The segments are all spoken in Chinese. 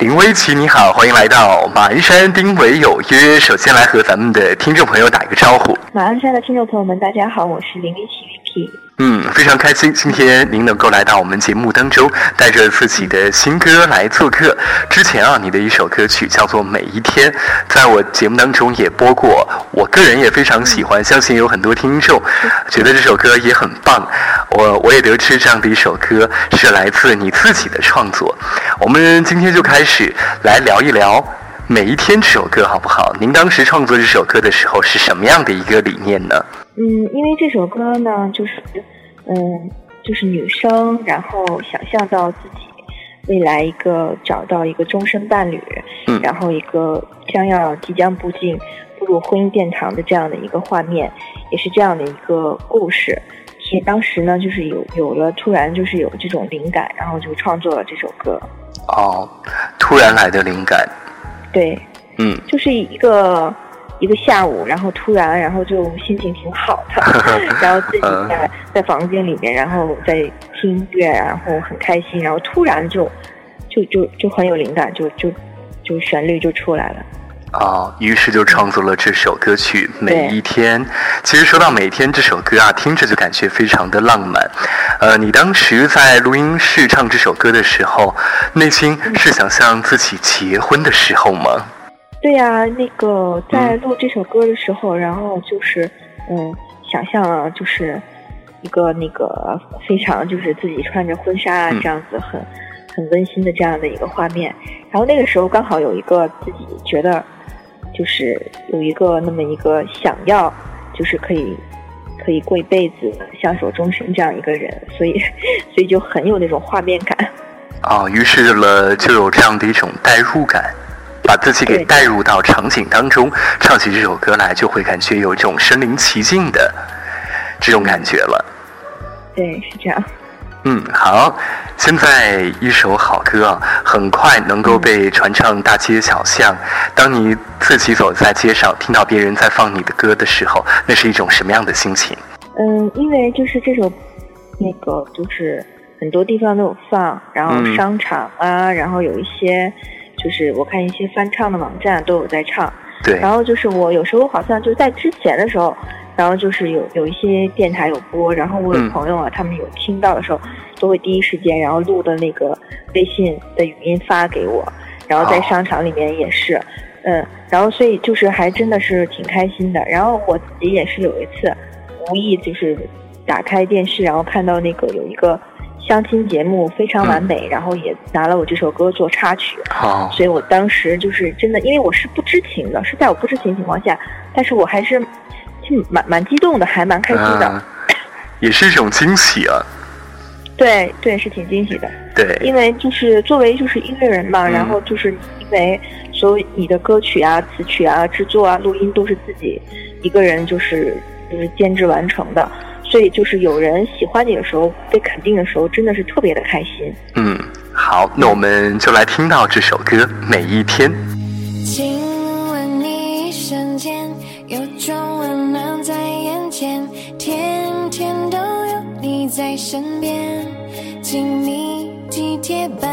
林威奇，你好，欢迎来到马鞍山丁伟有约。首先来和咱们的听众朋友打一个招呼。马鞍山的听众朋友们，大家好，我是林威奇 VP。嗯，非常开心，今天您能够来到我们节目当中，带着自己的新歌来做客。之前啊，你的一首歌曲叫做《每一天》，在我节目当中也播过，我个人也非常喜欢，相信有很多听众觉得这首歌也很棒。我我也得知这样的一首歌是来自你自己的创作。我们今天就开始来聊一聊《每一天》这首歌，好不好？您当时创作这首歌的时候是什么样的一个理念呢？嗯，因为这首歌呢，就是，嗯，就是女生，然后想象到自己未来一个找到一个终身伴侣，嗯，然后一个将要即将步进步入婚姻殿堂的这样的一个画面，也是这样的一个故事。所以当时呢，就是有有了突然就是有这种灵感，然后就创作了这首歌。哦，突然来的灵感。对，嗯，就是一个。一个下午，然后突然，然后就心情挺好的，然后自己在在房间里面，然后在听音乐，然后很开心，然后突然就就就就很有灵感，就就就旋律就出来了。啊，于是就创作了这首歌曲《每一天》。其实说到《每一天》这首歌啊，听着就感觉非常的浪漫。呃，你当时在录音室唱这首歌的时候，内心是想象自己结婚的时候吗？对呀，那个在录这首歌的时候，然后就是，嗯，想象了就是一个那个非常就是自己穿着婚纱啊这样子很很温馨的这样的一个画面。然后那个时候刚好有一个自己觉得就是有一个那么一个想要就是可以可以过一辈子相守终身这样一个人，所以所以就很有那种画面感。啊，于是了就有这样的一种代入感。把自己给带入到场景当中，唱起这首歌来，就会感觉有一种身临其境的这种感觉了。对，是这样。嗯，好，现在一首好歌啊，很快能够被传唱大街小巷。当你自己走在街上，听到别人在放你的歌的时候，那是一种什么样的心情？嗯，因为就是这首，那个就是很多地方都有放，然后商场啊，然后有一些。就是我看一些翻唱的网站都有在唱，对。然后就是我有时候好像就在之前的时候，然后就是有有一些电台有播，然后我有朋友啊，他们有听到的时候，都会第一时间然后录的那个微信的语音发给我，然后在商场里面也是，嗯，然后所以就是还真的是挺开心的。然后我自己也是有一次无意就是打开电视，然后看到那个有一个。相亲节目非常完美，然后也拿了我这首歌做插曲，好，所以我当时就是真的，因为我是不知情的，是在我不知情情况下，但是我还是挺蛮蛮激动的，还蛮开心的，也是一种惊喜啊。对对，是挺惊喜的。对，因为就是作为就是音乐人嘛，然后就是因为所有你的歌曲啊、词曲啊、制作啊、录音都是自己一个人就是就是监制完成的。所以，就是有人喜欢你的时候，被肯定的时候，真的是特别的开心。嗯，好，那我们就来听到这首歌《每一天》。亲吻你一瞬间，有种温暖在眼前，天天都有你在身边，亲密体贴伴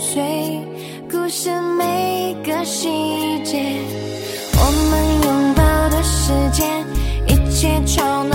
随故事每个细节，我们拥抱的时间，一切吵闹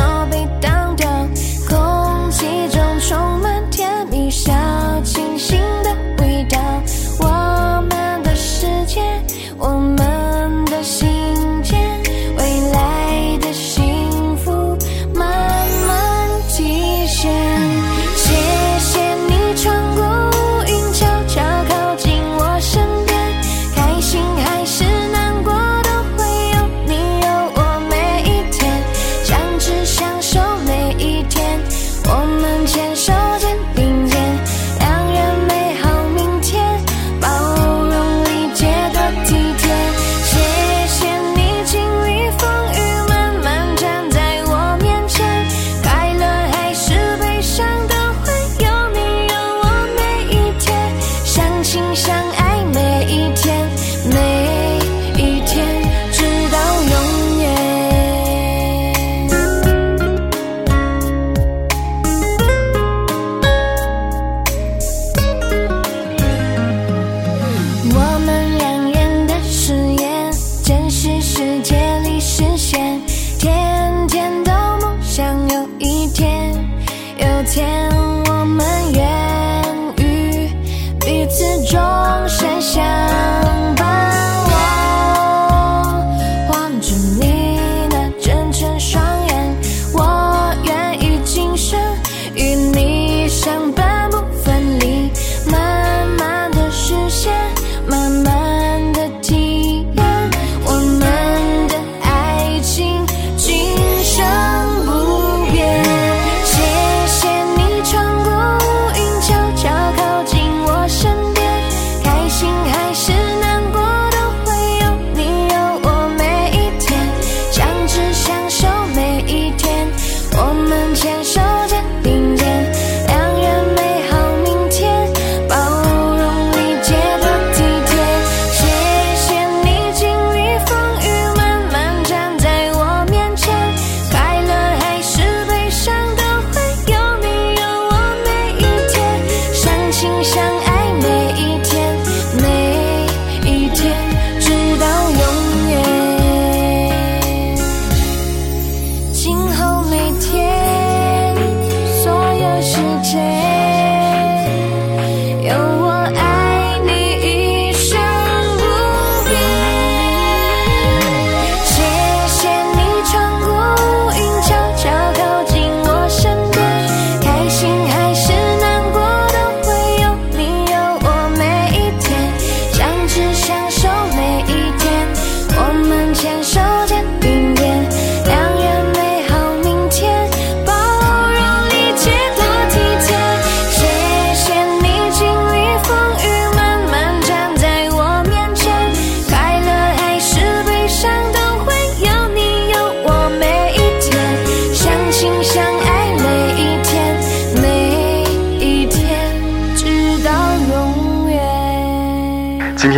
此钟声响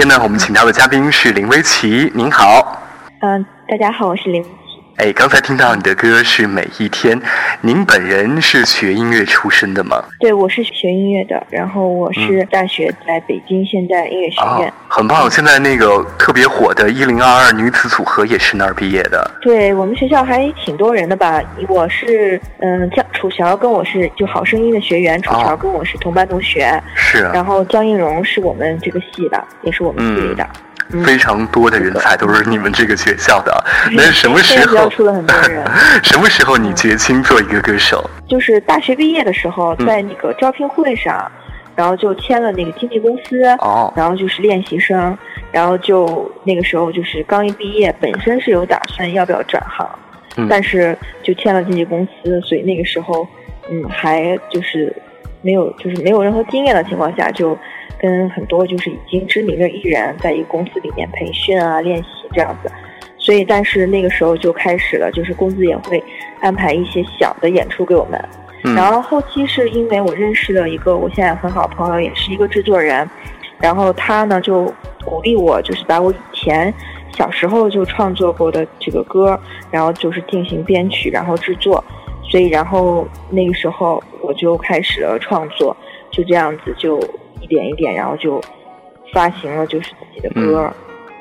天呢，我们请到的嘉宾是林威琪，您好。嗯，大家好，我是林。哎，刚才听到你的歌是《每一天》，您本人是学音乐出身的吗？对，我是学音乐的，然后我是大学在北京现代音乐学院。哦，很棒！现在那个特别火的一零二二女子组合也是那儿毕业的。对我们学校还挺多人的吧？我是嗯，江楚乔跟我是就好声音的学员，楚乔哦跟我是同班同学，是，然后江映蓉是我们这个系的，也是我们系里的。嗯非常多的人才都是你们这个学校的。那什么时候？出了很多人。什么时候你决心做一个歌手？就是大学毕业的时候，嗯在那个招聘会上，然后就签了那个经纪公司，哦，然后就是练习生，然后就那个时候就是刚一毕业，本身是有打算要不要转行，嗯但是就签了经纪公司，所以那个时候，嗯，还就是没有就是没有任何经验的情况下，就跟很多就是已经知名的艺人在一个公司里面培训啊、练习这样子。所以，但是那个时候就开始了，就是公司也会安排一些小的演出给我们。嗯然后后期是因为我认识了一个我现在很好的朋友，也是一个制作人，然后他呢就鼓励我，就是把我以前小时候就创作过的这个歌，然后就是进行编曲，然后制作。所以，然后那个时候我就开始了创作，就这样子就一点一点，然后就发行了就是自己的歌，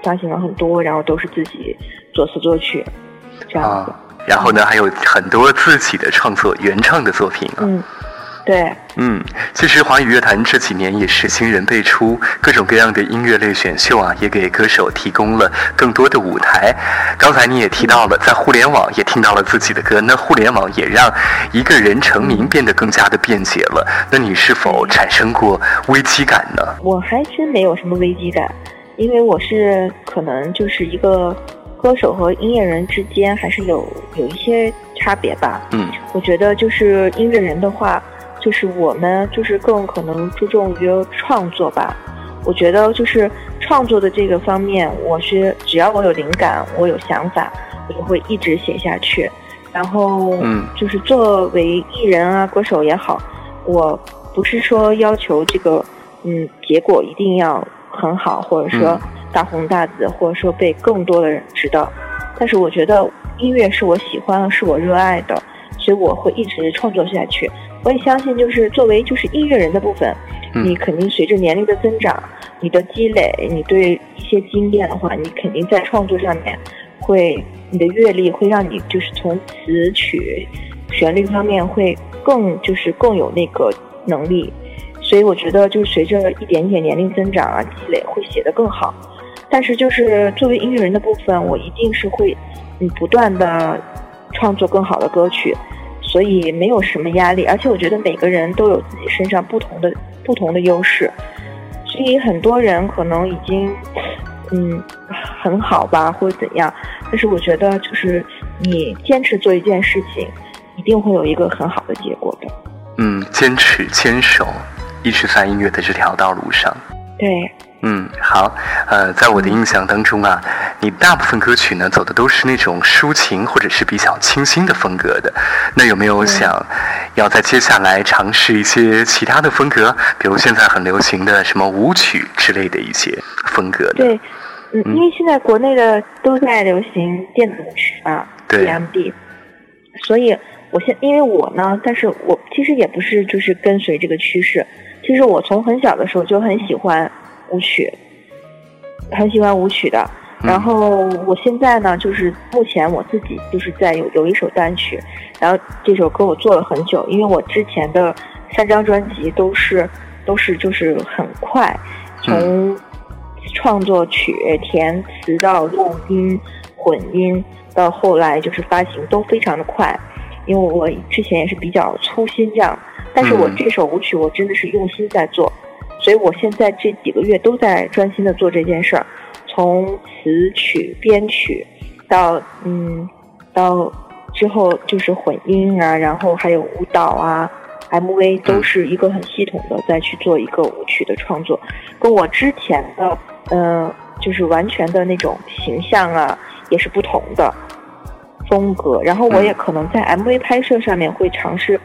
发行了很多，然后都是自己作词作曲，这样子。啊，然后呢，还有很多自己的创作、原创的作品啊。嗯，对，嗯，其实华语乐坛这几年也是新人辈出，各种各样的音乐类选秀啊，也给歌手提供了更多的舞台。刚才你也提到了，在互联网也听到了自己的歌，那互联网也让一个人成名变得更加的便捷了。那你是否产生过危机感呢？我还真没有什么危机感，因为我是可能就是一个歌手和音乐人之间还是有有一些差别吧。嗯我觉得就是音乐人的话，就是我们就是更可能注重于创作吧。我觉得就是创作的这个方面，我是只要我有灵感，我有想法，我就会一直写下去。然后，嗯就是作为艺人啊、歌手也好，我不是说要求这个，嗯，结果一定要很好，或者说嗯大红大紫，或者说被更多的人知道。但是我觉得音乐是我喜欢，是我热爱的，所以我会一直创作下去。我也相信，就是作为就是音乐人的部分，嗯你肯定随着年龄的增长，你的积累，你对一些经验的话，你肯定在创作上面会，你的阅历会让你就是从词曲、旋律方面会更就是更有那个能力。所以我觉得就是随着一点点年龄增长啊，积累会写得更好。但是就是作为音乐人的部分，我一定是会嗯不断的创作更好的歌曲，所以没有什么压力。而且我觉得每个人都有自己身上不同的不同的优势，所以很多人可能已经嗯很好吧，或者怎样。但是我觉得就是你坚持做一件事情，一定会有一个很好的结果的。嗯，坚持坚守，一直在音乐的这条道路上。对。嗯，好，呃，在我的印象当中啊，你大部分歌曲呢走的都是那种抒情或者是比较清新的风格的。那有没有想要在接下来尝试一些其他的风格，比如现在很流行的什么舞曲之类的一些风格？对，嗯，因为现在国内的都在流行电子舞曲嘛，DMD，所以我现因为我呢，但是我其实也不是就是跟随这个趋势，其实我从很小的时候就很喜欢。舞曲，很喜欢舞曲的。然后我现在呢，就是目前我自己就是在有有一首单曲，然后这首歌我做了很久，因为我之前的三张专辑都是都是就是很快，从创作曲填词到录音混音到后来就是发行都非常的快，因为我之前也是比较粗心这样，但是我这首舞曲我真的是用心在做。所以我现在这几个月都在专心的做这件事儿，从词曲编曲，到嗯，到之后就是混音啊，然后还有舞蹈啊，MV 都是一个很系统的再去做一个舞曲的创作，跟我之前的嗯，就是完全的那种形象啊，也是不同的风格。然后我也可能在 MV 拍摄上面会尝试。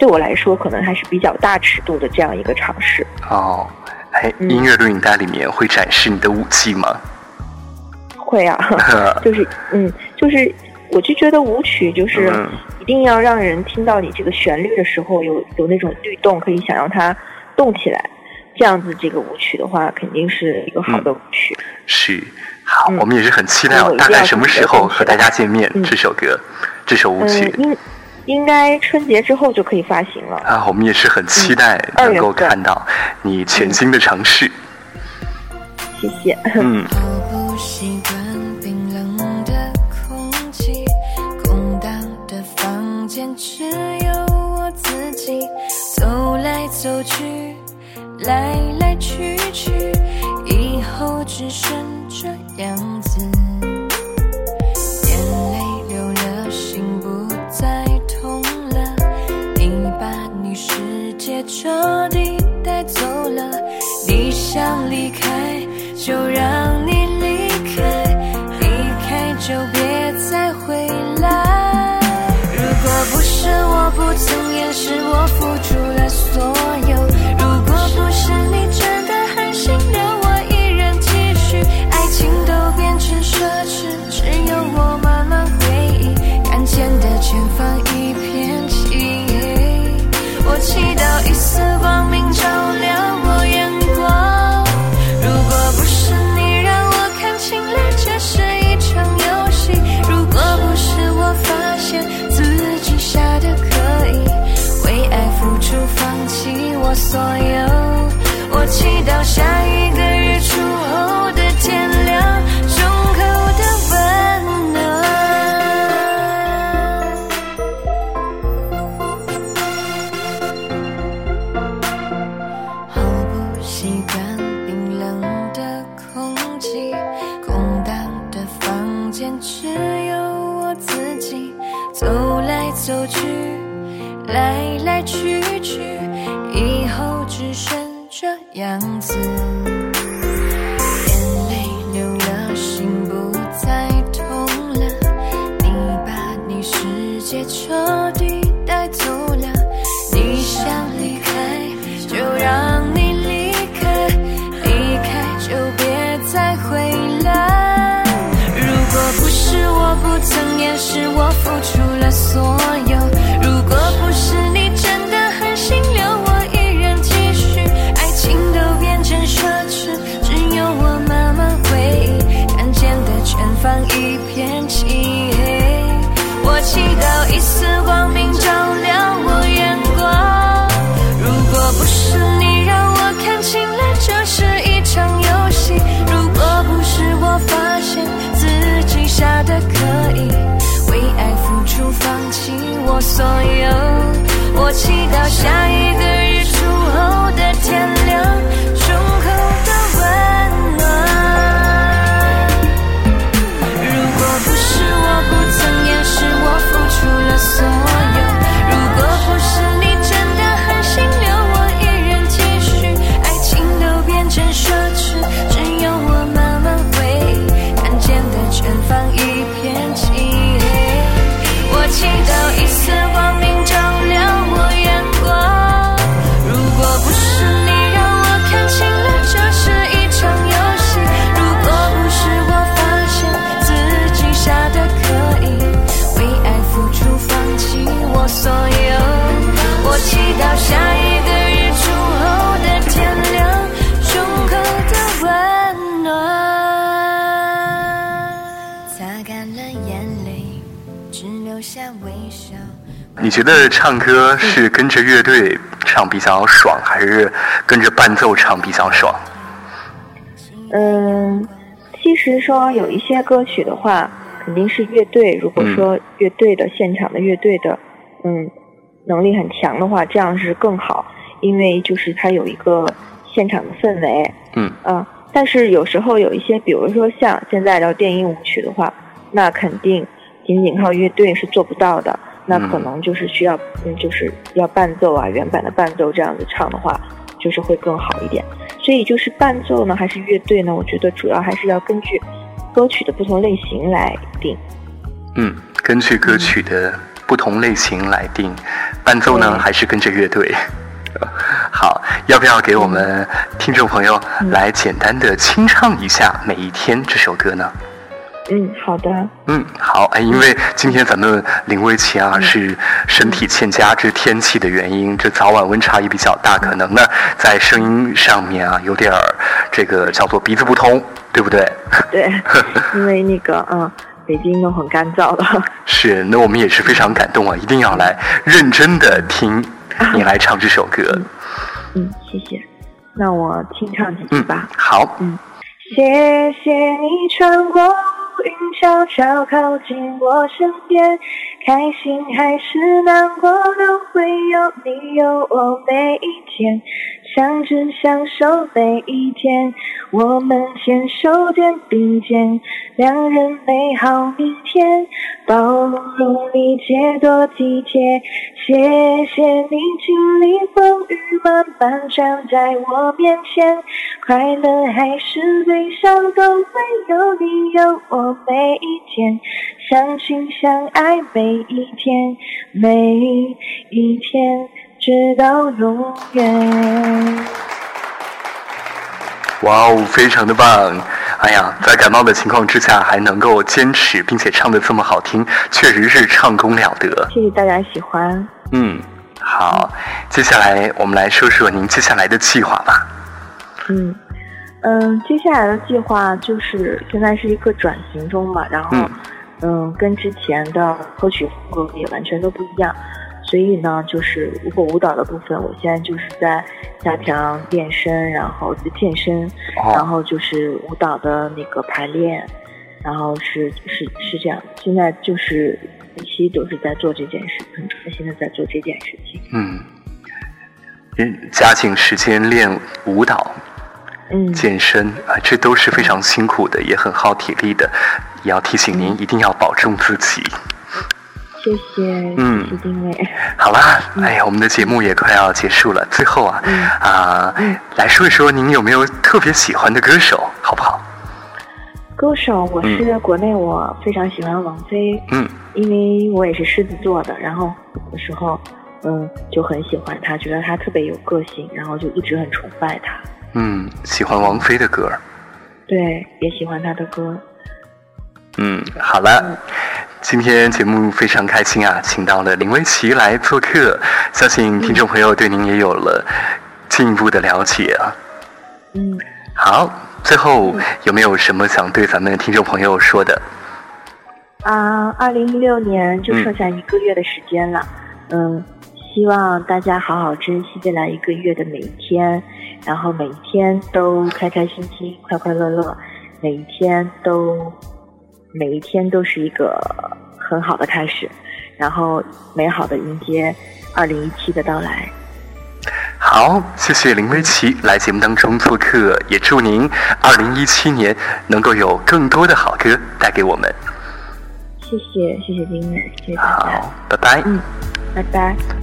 对我来说，可能还是比较大尺度的这样一个尝试。哦，哎，音乐录影带里面会展示你的武器吗？会啊，就是嗯，就是我就觉得舞曲就是一定要让人听到你这个旋律的时候有有那种律动，可以想让它动起来。这样子，这个舞曲的话，肯定是一个好的舞曲。是，好，我们也是很期待大概什么时候和大家见面。这首歌，这首舞曲。应该春节之后就可以发行了啊！我们也是很期待能够看到你全新的尝试。谢谢。嗯。走来走去，来来去去，以后只剩这样就让你离开，离开就别再回来。如果不是我不曾掩饰我一段冰冷的空气，空荡的房间，只有我自己。走来走去，来来去去，以后只剩这样子。眼泪流了，心不再痛了，你把你世界照。所有。我祈祷下一个你觉得唱歌是跟着乐队唱比较爽，还是跟着伴奏唱比较爽？嗯，其实说有一些歌曲的话，肯定是乐队。如果说乐队的现场的乐队的，嗯，能力很强的话，这样是更好，因为就是它有一个现场的氛围。嗯啊，但是有时候有一些，比如说像现在的电音舞曲的话，那肯定仅仅靠乐队是做不到的，那可能就是需要，嗯，就是要伴奏啊，原版的伴奏这样子唱的话，就是会更好一点。所以就是伴奏呢，还是乐队呢？我觉得主要还是要根据歌曲的不同类型来定。嗯，根据歌曲的不同类型来定，伴奏呢还是跟着乐队？好，要不要给我们听众朋友来简单的清唱一下《每一天》这首歌呢？嗯，好的。嗯，好，哎，因为今天咱们林薇琪啊是身体欠佳，这天气的原因，这早晚温差也比较大，可能呢在声音上面啊有点儿这个叫做鼻子不通，对不对？对，因为那个嗯，北京都很干燥了。是，那我们也是非常感动啊，一定要来认真的听你来唱这首歌。嗯，谢谢。那我清唱几句嗯吧。，好，谢谢你穿过悄悄靠近我身边，开心还是难过都会有你有我每一天，相知相守每一天，我们牵手肩并肩，两人美好明天，包容理解多体贴，谢谢你经历风雨，慢慢站在我面前，快乐还是悲伤都会有你有我每一天，相亲相爱每一天，每一天。直到永远。哇哦，非常的棒！哎呀，在感冒的情况之下还能够坚持，并且唱的这么好听，确实是唱功了得。谢谢大家喜欢。嗯，好，接下来我们来说说您接下来的计划吧。嗯嗯，接下来的计划就是现在是一个转型中嘛，然后嗯嗯跟之前的歌曲风格也完全都不一样，所以呢，就是如果舞蹈的部分，我现在就是在加强健身，然后在健身，然哦，后就是舞蹈的那个排练，然后是是是这样，现在就是一期都是在做这件事，很专心的在做这件事情。嗯，嗯加紧时间练舞蹈、嗯，健身啊，这都是非常辛苦的，也很耗体力的。也要提醒您，一定要保重自己。谢谢，嗯谢谢丁磊。好啦，哎呀，我们的节目也快要结束了，最后啊，嗯啊、嗯来说一说您有没有特别喜欢的歌手，好不好？歌手，我是国内我非常喜欢王菲，嗯因为我也是狮子座的，然后的时候嗯就很喜欢她，觉得她特别有个性，然后就一直很崇拜她。嗯，喜欢王菲的歌。对，也喜欢她的歌。嗯，好了，今天节目非常开心啊，请到了林薇琪来做客，相信听众朋友对您也有了进一步的了解啊。嗯，好，最后有没有什么想对咱们听众朋友说的？啊，二零一六年就嗯剩下一个月的时间了，嗯，希望大家好好珍惜未来一个月的每一天，然后每一天都开开心心、快快乐乐，每一天都每一天都是一个很好的开始，然后美好的迎接二零一七的到来。好，谢谢林薇琪来节目当中做客，也祝您二零一七年能够有更多的好歌带给我们。谢谢，谢谢林伟，谢谢大家。好，拜拜。嗯，拜拜。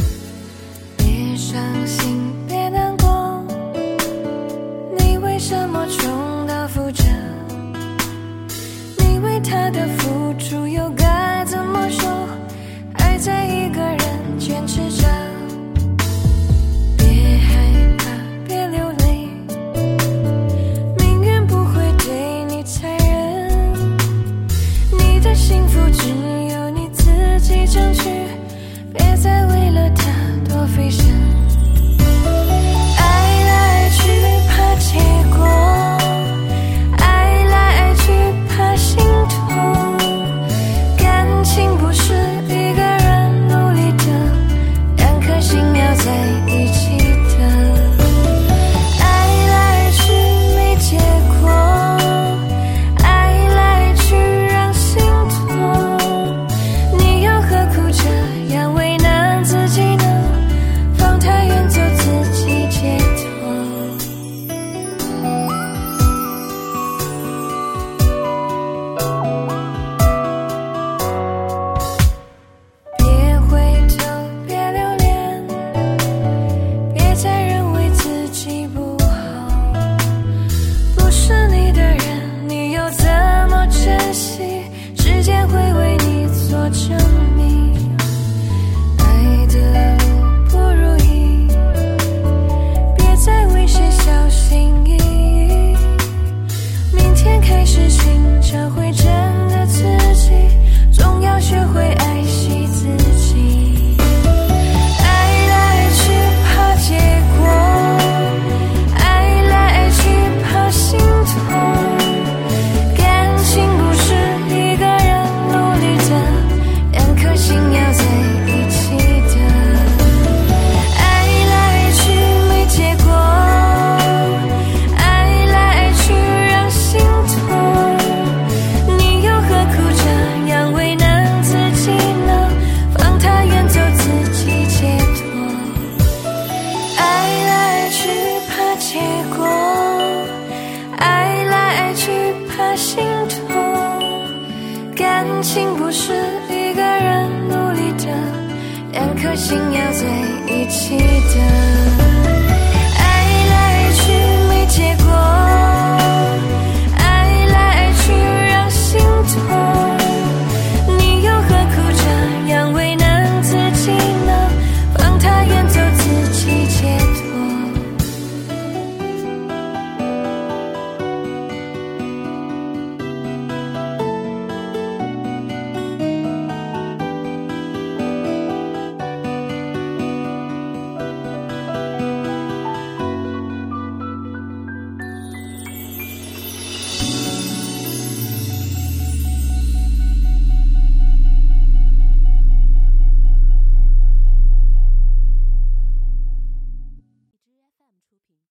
他的付出又该怎么说？爱在一个人坚持着。